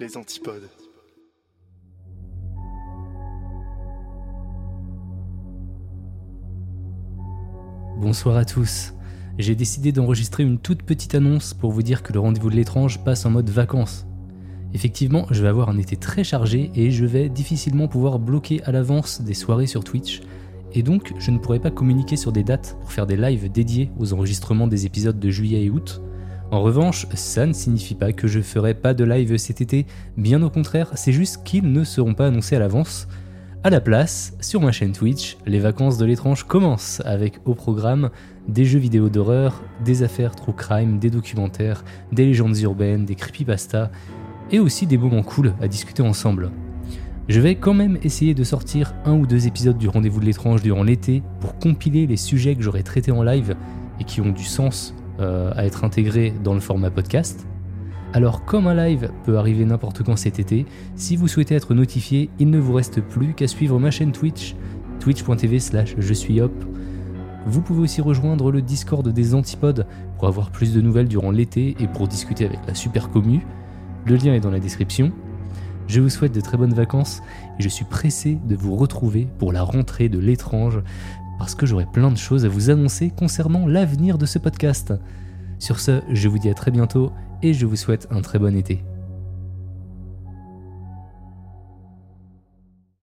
Les antipodes. Bonsoir à tous. J'ai décidé d'enregistrer une toute petite annonce pour vous dire que le rendez-vous de l'étrange passe en mode vacances. Effectivement, je vais avoir un été très chargé et je vais difficilement pouvoir bloquer à l'avance des soirées sur Twitch, et donc je ne pourrai pas communiquer sur des dates pour faire des lives dédiés aux enregistrements des épisodes de juillet et août. En revanche, ça ne signifie pas que je ferai pas de live cet été, bien au contraire, c'est juste qu'ils ne seront pas annoncés à l'avance. À la place, sur ma chaîne Twitch, les vacances de l'étrange commencent avec au programme des jeux vidéo d'horreur, des affaires true crime, des documentaires, des légendes urbaines, des creepypastas et aussi des moments cool à discuter ensemble. Je vais quand même essayer de sortir un ou deux épisodes du rendez-vous de l'étrange durant l'été pour compiler les sujets que j'aurai traités en live et qui ont du sens euh, à être intégrés dans le format podcast. Alors comme un live peut arriver n'importe quand cet été, si vous souhaitez être notifié, il ne vous reste plus qu'à suivre ma chaîne Twitch, twitch.tv slash je suis hop. Vous pouvez aussi rejoindre le Discord des Antipodes pour avoir plus de nouvelles durant l'été et pour discuter avec la super commu. Le lien est dans la description. Je vous souhaite de très bonnes vacances et je suis pressé de vous retrouver pour la rentrée de l'étrange parce que j'aurai plein de choses à vous annoncer concernant l'avenir de ce podcast. Sur ce, je vous dis à très bientôt et je vous souhaite un très bon été.